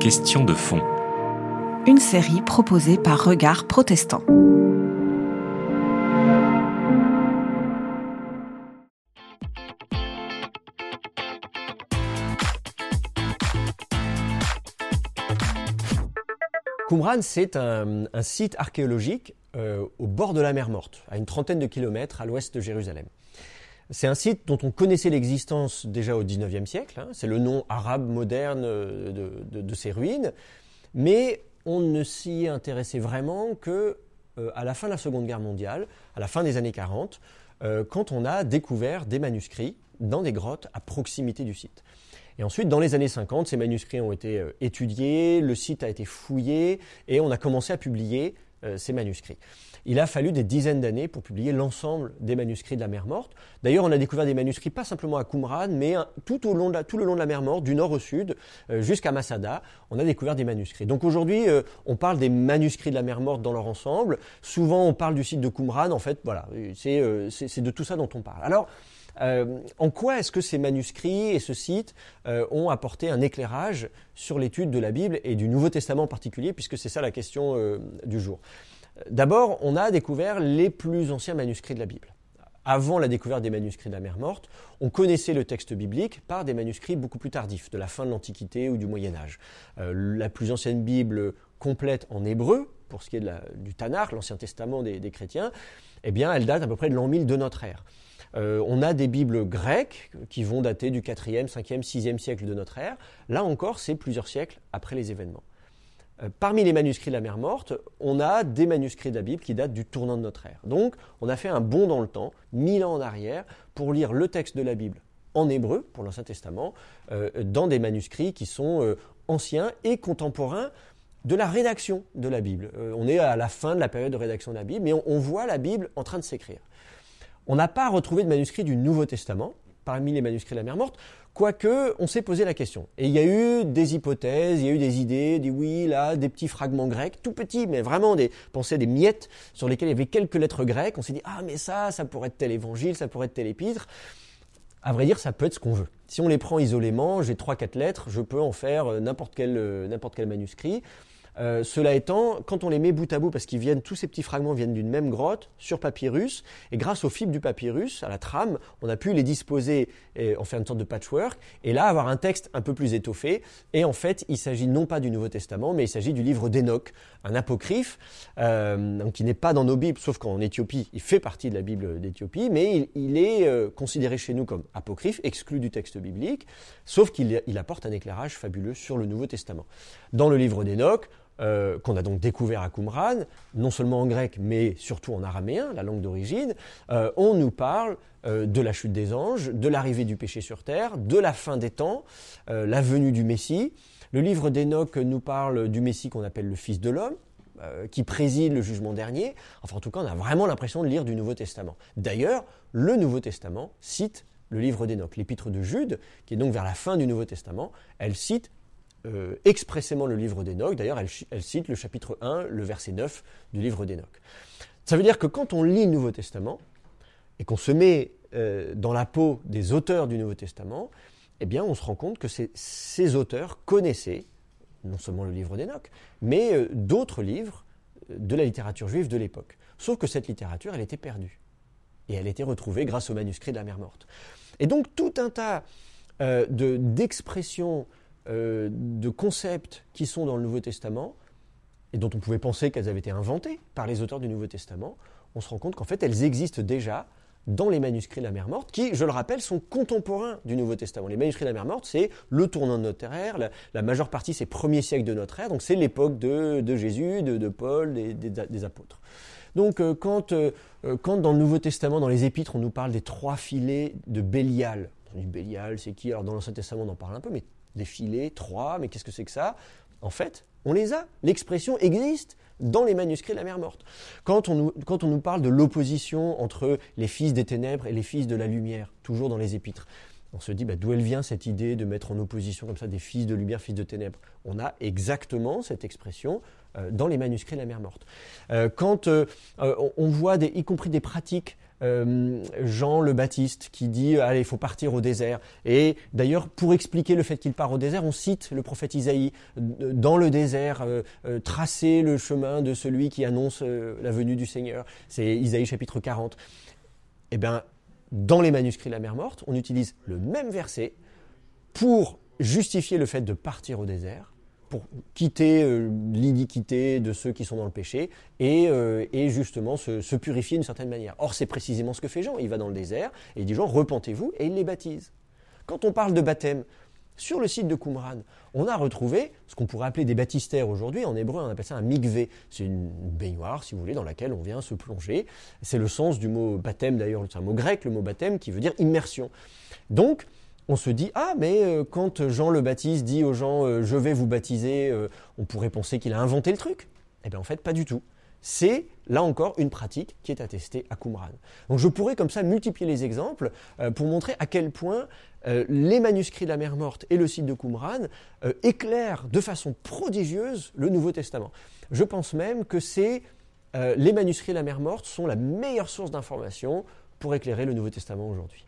Question de fond. Une série proposée par Regard Protestant. Qumran, c'est un, un site archéologique euh, au bord de la mer Morte, à une trentaine de kilomètres à l'ouest de Jérusalem. C'est un site dont on connaissait l'existence déjà au XIXe siècle, hein. c'est le nom arabe moderne euh, de, ces ruines, mais on ne s'y intéressait vraiment que euh, à la fin de la Seconde Guerre mondiale, à la fin des années 40, quand on a découvert des manuscrits dans des grottes à proximité du site. Et ensuite, dans les années 50, ces manuscrits ont été étudiés, le site a été fouillé et on a commencé à publier euh, ces manuscrits. Il a fallu des dizaines d'années pour publier l'ensemble des manuscrits de la mer Morte. D'ailleurs, on a découvert des manuscrits pas simplement à Qumran, mais tout, au long de tout le long de la mer Morte, du nord au sud, euh, jusqu'à Masada, on a découvert des manuscrits. Donc aujourd'hui, euh, on parle des manuscrits de la mer Morte dans leur ensemble. Souvent, on parle du site de Qumran. En fait, voilà, c'est de tout ça dont on parle. Alors, en quoi est-ce que ces manuscrits et ce site ont apporté un éclairage sur l'étude de la Bible et du Nouveau Testament en particulier, puisque c'est ça la question du jour? D'abord, on a découvert les plus anciens manuscrits de la Bible. Avant la découverte des manuscrits de la mer Morte, on connaissait le texte biblique par des manuscrits beaucoup plus tardifs, de la fin de l'Antiquité ou du Moyen Âge. la plus ancienne Bible complète en hébreu, pour ce qui est du Tanakh, l'Ancien Testament des, chrétiens, eh bien, elle date à peu près de l'an 1000 de notre ère. Euh, on a des Bibles grecques qui vont dater du 4e, 5e, 6e siècle de notre ère. Là encore, c'est plusieurs siècles après les événements. Euh, parmi les manuscrits de la mer Morte, on a des manuscrits de la Bible qui datent du tournant de notre ère. Donc, on a fait un bond dans le temps, mille ans en arrière, pour lire le texte de la Bible en hébreu, pour l'Ancien Testament, euh, dans des manuscrits qui sont anciens et contemporains de la rédaction de la Bible. on est à la fin de la période de rédaction de la Bible, mais on voit la Bible en train de s'écrire. On n'a pas retrouvé de manuscrit du Nouveau Testament parmi les manuscrits de la mer morte, quoique on s'est posé la question. Et il y a eu des hypothèses, il y a eu des idées, des oui, là, des petits fragments grecs, tout petits, mais vraiment des pensées, des miettes sur lesquelles il y avait quelques lettres grecques. On s'est dit, ah, mais ça, ça pourrait être tel évangile, ça pourrait être tel épître. À vrai dire, ça peut être ce qu'on veut. Si on les prend isolément, j'ai trois, quatre lettres, je peux en faire euh, n'importe quel, euh, n'importe quel manuscrit. Euh, cela étant, quand on les met bout à bout, parce qu'ils viennent, tous ces petits fragments viennent d'une même grotte, sur papyrus, et grâce aux fibres du papyrus, à la trame, on a pu les disposer et en faire une sorte de patchwork, et là avoir un texte un peu plus étoffé. Et en fait, il s'agit non pas du Nouveau Testament, mais il s'agit du livre d'Enoch, un apocryphe, euh, qui n'est pas dans nos Bibles, sauf qu'en Éthiopie, il fait partie de la Bible d'Éthiopie, mais il, est euh, considéré chez nous comme apocryphe, exclu du texte biblique, sauf qu'il apporte un éclairage fabuleux sur le Nouveau Testament. Dans le livre d'Enoch, euh, qu'on a donc découvert à Qumran, non seulement en grec, mais surtout en araméen, la langue d'origine, euh, on nous parle euh, de la chute des anges, de l'arrivée du péché sur terre, de la fin des temps, la venue du Messie. Le livre d'Enoch nous parle du Messie qu'on appelle le Fils de l'homme, qui préside le jugement dernier. Enfin, en tout cas, on a vraiment l'impression de lire du Nouveau Testament. D'ailleurs, le Nouveau Testament cite le livre d'Enoch. L'épître de Jude, qui est donc vers la fin du Nouveau Testament, elle cite euh, expressément le livre d'Enoch. D'ailleurs, elle, cite le chapitre 1, le verset 9 du livre d'Enoch. Ça veut dire que quand on lit le Nouveau Testament et qu'on se met euh, dans la peau des auteurs du Nouveau Testament, eh bien, on se rend compte que ces auteurs connaissaient non seulement le livre d'Enoch, mais euh, d'autres livres de la littérature juive de l'époque. Sauf que cette littérature, elle était perdue. Et elle était retrouvée grâce au manuscrit de la mer morte. Et donc tout un tas d'expressions euh, de concepts qui sont dans le Nouveau Testament et dont on pouvait penser qu'elles avaient été inventées par les auteurs du Nouveau Testament, on se rend compte qu'en fait elles existent déjà dans les manuscrits de la mer morte, qui, je le rappelle, sont contemporains du Nouveau Testament. Les manuscrits de la mer morte, c'est le tournant de notre ère, la, majeure partie, c'est premier siècle de notre ère, donc c'est l'époque de, Jésus, de, Paul, des, des, apôtres. Donc euh, quand, euh, quand dans le Nouveau Testament, dans les épîtres, on nous parle des trois filets de Bélial, on dit Bélial, c'est qui? Alors dans l'Ancien Testament, on en parle un peu, mais des filets, trois, mais qu'est-ce que c'est que ça? En fait, on les a. L'expression existe dans les manuscrits de la mer morte. Quand on nous, quand on nous parle de l'opposition entre les fils des ténèbres et les fils de la lumière, toujours dans les épîtres, on se dit bah, d'où elle vient cette idée de mettre en opposition comme ça des fils de lumière, fils de ténèbres? On a exactement cette expression euh, dans les manuscrits de la mer morte. Euh, quand euh, on voit, y compris des pratiques euh, Jean le Baptiste qui dit allez, il faut partir au désert. Et d'ailleurs, pour expliquer le fait qu'il part au désert, on cite le prophète Isaïe dans le désert, tracer le chemin de celui qui annonce la venue du Seigneur. C'est Isaïe chapitre 40. Eh bien, dans les manuscrits de la mer morte, on utilise le même verset pour justifier le fait de partir au désert, pour quitter euh, l'iniquité de ceux qui sont dans le péché et, euh, justement se, purifier d'une certaine manière. Or, c'est précisément ce que fait Jean. Il va dans le désert et il dit Jean, repentez-vous et il les baptise. Quand on parle de baptême, sur le site de Qumran, on a retrouvé ce qu'on pourrait appeler des baptistères aujourd'hui. En hébreu, on appelle ça un mikvé. C'est une baignoire, si vous voulez, dans laquelle on vient se plonger. C'est le sens du mot baptême, d'ailleurs, c'est un mot grec, le mot baptême, qui veut dire immersion. Donc, on se dit ah mais euh, quand Jean le Baptiste dit aux gens euh, je vais vous baptiser, euh, on pourrait penser qu'il a inventé le truc. Eh bien en fait pas du tout. C'est là encore une pratique qui est attestée à Qumran. Donc je pourrais comme ça multiplier les exemples pour montrer à quel point les manuscrits de la mer morte et le site de Qumran éclairent de façon prodigieuse le Nouveau Testament. Je pense même que c'est les manuscrits de la mer morte sont la meilleure source d'information pour éclairer le Nouveau Testament aujourd'hui.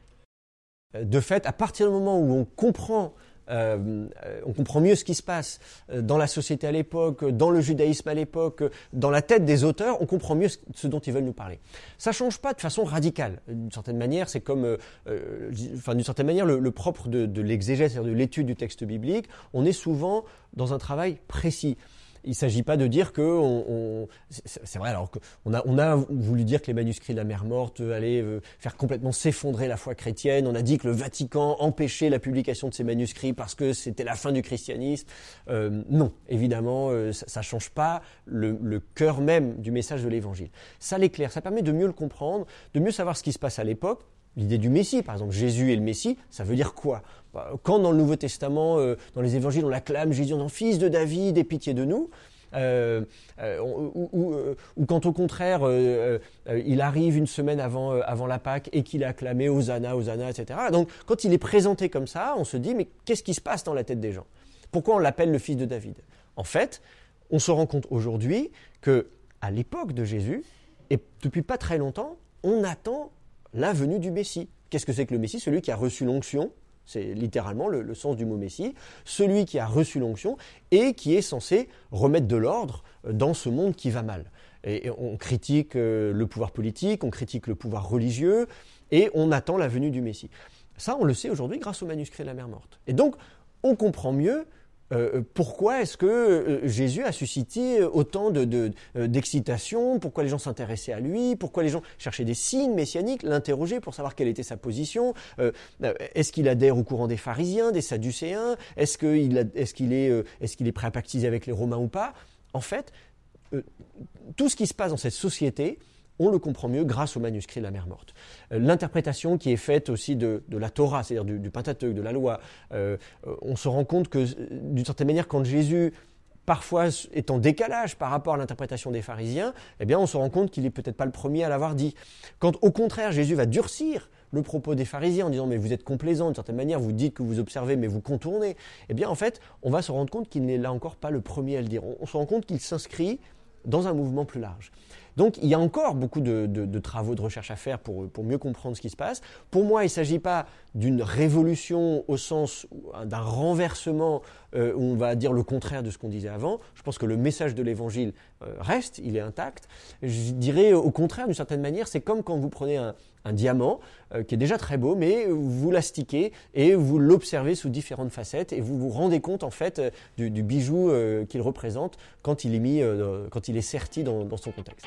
De fait, à partir du moment où on comprend euh, on comprend mieux ce qui se passe euh, dans la société à l'époque, dans le judaïsme à l'époque, dans la tête des auteurs, on comprend mieux ce dont ils veulent nous parler. Ça change pas de façon radicale. D'une certaine manière, c'est comme, euh, enfin d'une certaine manière, le, propre de, de l'exégèse, c'est-à-dire de l'étude du texte biblique, on est souvent dans un travail précis. Il ne s'agit pas de dire que c'est vrai alors qu'on a on a voulu dire que les manuscrits de la mer morte allaient euh, faire complètement s'effondrer la foi chrétienne. On a dit que le Vatican empêchait la publication de ces manuscrits parce que c'était la fin du christianisme. Euh, non, évidemment, euh, ça, ne change pas le, le cœur même du message de l'Évangile. Ça l'éclaire, ça permet de mieux le comprendre, de mieux savoir ce qui se passe à l'époque l'idée du Messie, par exemple, Jésus est le Messie, ça veut dire quoi? Quand dans le Nouveau Testament, euh, dans les évangiles, on l'acclame Jésus en fils de David, aie pitié de nous, euh, euh, ou, quand au contraire il arrive une semaine avant, avant la Pâque et qu'il est acclamé Hosanna, Hosanna, etc. Donc quand il est présenté comme ça, on se dit mais qu'est-ce qui se passe dans la tête des gens? Pourquoi on l'appelle le fils de David? En fait, on se rend compte aujourd'hui que à l'époque de Jésus, et depuis pas très longtemps, on attend la venue du Messie. Qu'est-ce que c'est que le Messie? Celui qui a reçu l'onction, c'est littéralement le, sens du mot Messie, celui qui a reçu l'onction et qui est censé remettre de l'ordre dans ce monde qui va mal. Et, on critique euh, le pouvoir politique, on critique le pouvoir religieux, et on attend la venue du Messie. Ça, on le sait aujourd'hui grâce au manuscrit de la mer morte. Et donc, on comprend mieux euh, euh, pourquoi est-ce que euh, Jésus a suscité autant d'excitation? Pourquoi les gens s'intéressaient à lui? Pourquoi les gens cherchaient des signes messianiques, l'interrogeaient pour savoir quelle était sa position. Est-ce qu'il adhère au courant des pharisiens, des sadducéens? Est-ce qu'il est, est, qu'il est prêt à pactiser avec les Romains ou pas? En fait, tout ce qui se passe dans cette société on le comprend mieux grâce au manuscrit de la mer morte. Euh, l'interprétation qui est faite aussi de, la Torah, c'est-à-dire du, Pentateuque, de la loi, euh, on se rend compte que, d'une certaine manière, quand Jésus parfois est en décalage par rapport à l'interprétation des pharisiens, eh bien on se rend compte qu'il n'est peut-être pas le premier à l'avoir dit. Quand au contraire Jésus va durcir le propos des pharisiens en disant mais vous êtes complaisants d'une certaine manière, vous dites que vous observez mais vous contournez, eh bien en fait on va se rendre compte qu'il n'est là encore pas le premier à le dire. on se rend compte qu'il s'inscrit dans un mouvement plus large. Donc il y a encore beaucoup de, travaux de recherche à faire pour, mieux comprendre ce qui se passe. Pour moi, il ne s'agit pas d'une révolution au sens d'un renversement euh, où on va dire le contraire de ce qu'on disait avant. Je pense que le message de l'évangile euh, reste, il est intact. Je dirais au contraire, d'une certaine manière, c'est comme quand vous prenez un, diamant euh, qui est déjà très beau, mais vous l'astiquez et vous l'observez sous différentes facettes et vous vous rendez compte en fait du, bijou qu'il représente quand il est mis, quand il est serti dans son contexte.